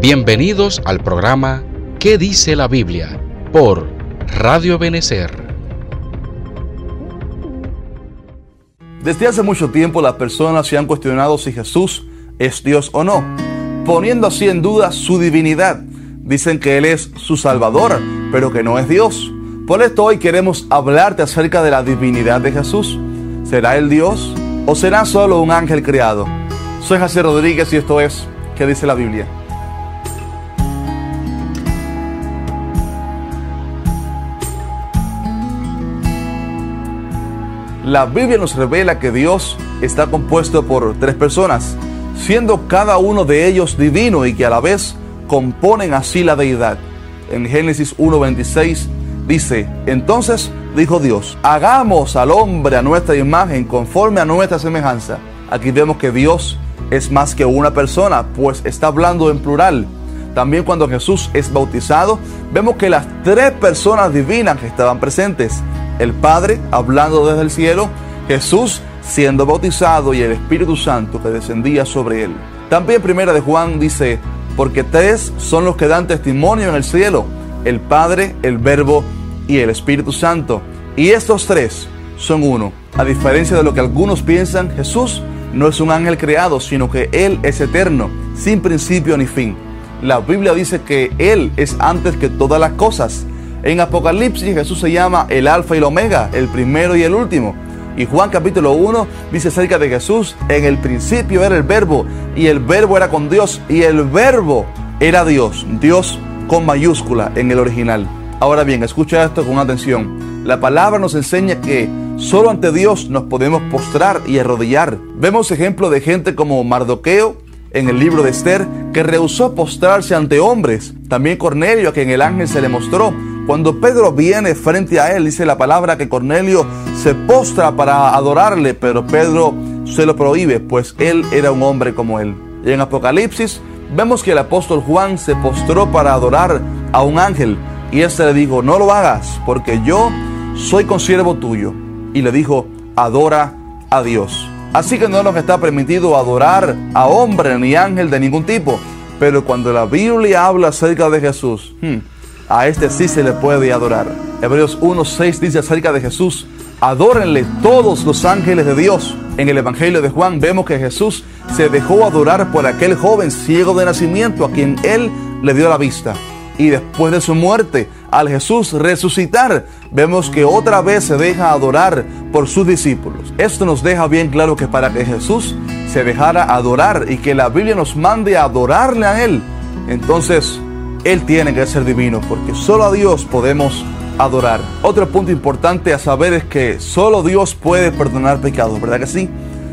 Bienvenidos al programa ¿Qué dice la Biblia? por Radio Benecer. Desde hace mucho tiempo las personas se han cuestionado si Jesús es Dios o no, poniendo así en duda su divinidad. Dicen que Él es su Salvador, pero que no es Dios. Por esto hoy queremos hablarte acerca de la divinidad de Jesús. ¿Será Él Dios o será solo un ángel creado? Soy José Rodríguez y esto es ¿Qué dice la Biblia? La Biblia nos revela que Dios está compuesto por tres personas, siendo cada uno de ellos divino y que a la vez componen así la deidad. En Génesis 1.26 dice, entonces dijo Dios, hagamos al hombre a nuestra imagen conforme a nuestra semejanza. Aquí vemos que Dios es más que una persona, pues está hablando en plural. También cuando Jesús es bautizado, vemos que las tres personas divinas que estaban presentes, el Padre hablando desde el cielo, Jesús siendo bautizado y el Espíritu Santo que descendía sobre él. También primera de Juan dice, porque tres son los que dan testimonio en el cielo, el Padre, el Verbo y el Espíritu Santo. Y estos tres son uno. A diferencia de lo que algunos piensan, Jesús no es un ángel creado, sino que Él es eterno, sin principio ni fin. La Biblia dice que Él es antes que todas las cosas. En Apocalipsis Jesús se llama el Alfa y el Omega, el primero y el último. Y Juan capítulo 1 dice acerca de Jesús, en el principio era el verbo, y el verbo era con Dios, y el verbo era Dios, Dios con mayúscula en el original. Ahora bien, escucha esto con atención. La palabra nos enseña que Solo ante Dios nos podemos postrar y arrodillar. Vemos ejemplo de gente como Mardoqueo en el libro de Esther, que rehusó postrarse ante hombres. También Cornelio, a quien el ángel se le mostró. Cuando Pedro viene frente a él, dice la palabra que Cornelio se postra para adorarle, pero Pedro se lo prohíbe, pues él era un hombre como él. Y en Apocalipsis vemos que el apóstol Juan se postró para adorar a un ángel, y éste le dijo, no lo hagas, porque yo soy consiervo tuyo y le dijo, adora a Dios. Así que no nos está permitido adorar a hombre ni ángel de ningún tipo. Pero cuando la Biblia habla acerca de Jesús, hmm, a este sí se le puede adorar. Hebreos 1.6 dice acerca de Jesús, adórenle todos los ángeles de Dios. En el Evangelio de Juan vemos que Jesús se dejó adorar por aquel joven ciego de nacimiento a quien él le dio la vista. Y después de su muerte, al Jesús resucitar, vemos que otra vez se deja adorar por sus discípulos. Esto nos deja bien claro que para que Jesús se dejara adorar y que la Biblia nos mande a adorarle a Él, entonces Él tiene que ser divino, porque solo a Dios podemos adorar. Otro punto importante a saber es que solo Dios puede perdonar pecados, ¿verdad que sí?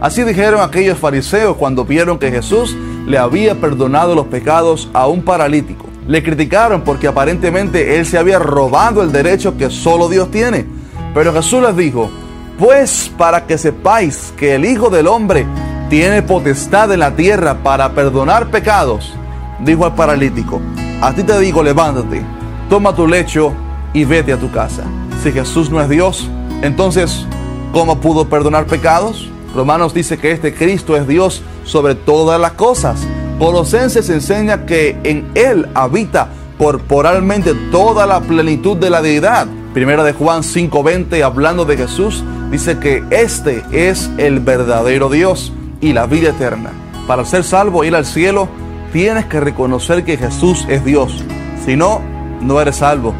Así dijeron aquellos fariseos cuando vieron que Jesús le había perdonado los pecados a un paralítico. Le criticaron porque aparentemente él se había robado el derecho que solo Dios tiene. Pero Jesús les dijo, pues para que sepáis que el Hijo del Hombre tiene potestad en la tierra para perdonar pecados, dijo al paralítico, a ti te digo, levántate, toma tu lecho y vete a tu casa. Si Jesús no es Dios, entonces, ¿cómo pudo perdonar pecados? Romanos dice que este Cristo es Dios sobre todas las cosas Colosenses enseña que en Él habita corporalmente toda la plenitud de la deidad. Primera de Juan 5:20, hablando de Jesús, dice que este es el verdadero Dios y la vida eterna. Para ser salvo ir al cielo, tienes que reconocer que Jesús es Dios. Si no, no eres salvo.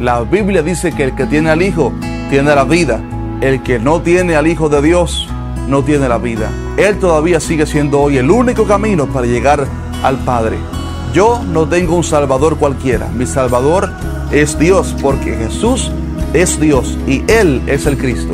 La Biblia dice que el que tiene al Hijo tiene la vida. El que no tiene al Hijo de Dios no tiene la vida. Él todavía sigue siendo hoy el único camino para llegar al Padre. Yo no tengo un Salvador cualquiera. Mi Salvador es Dios porque Jesús es Dios y Él es el Cristo.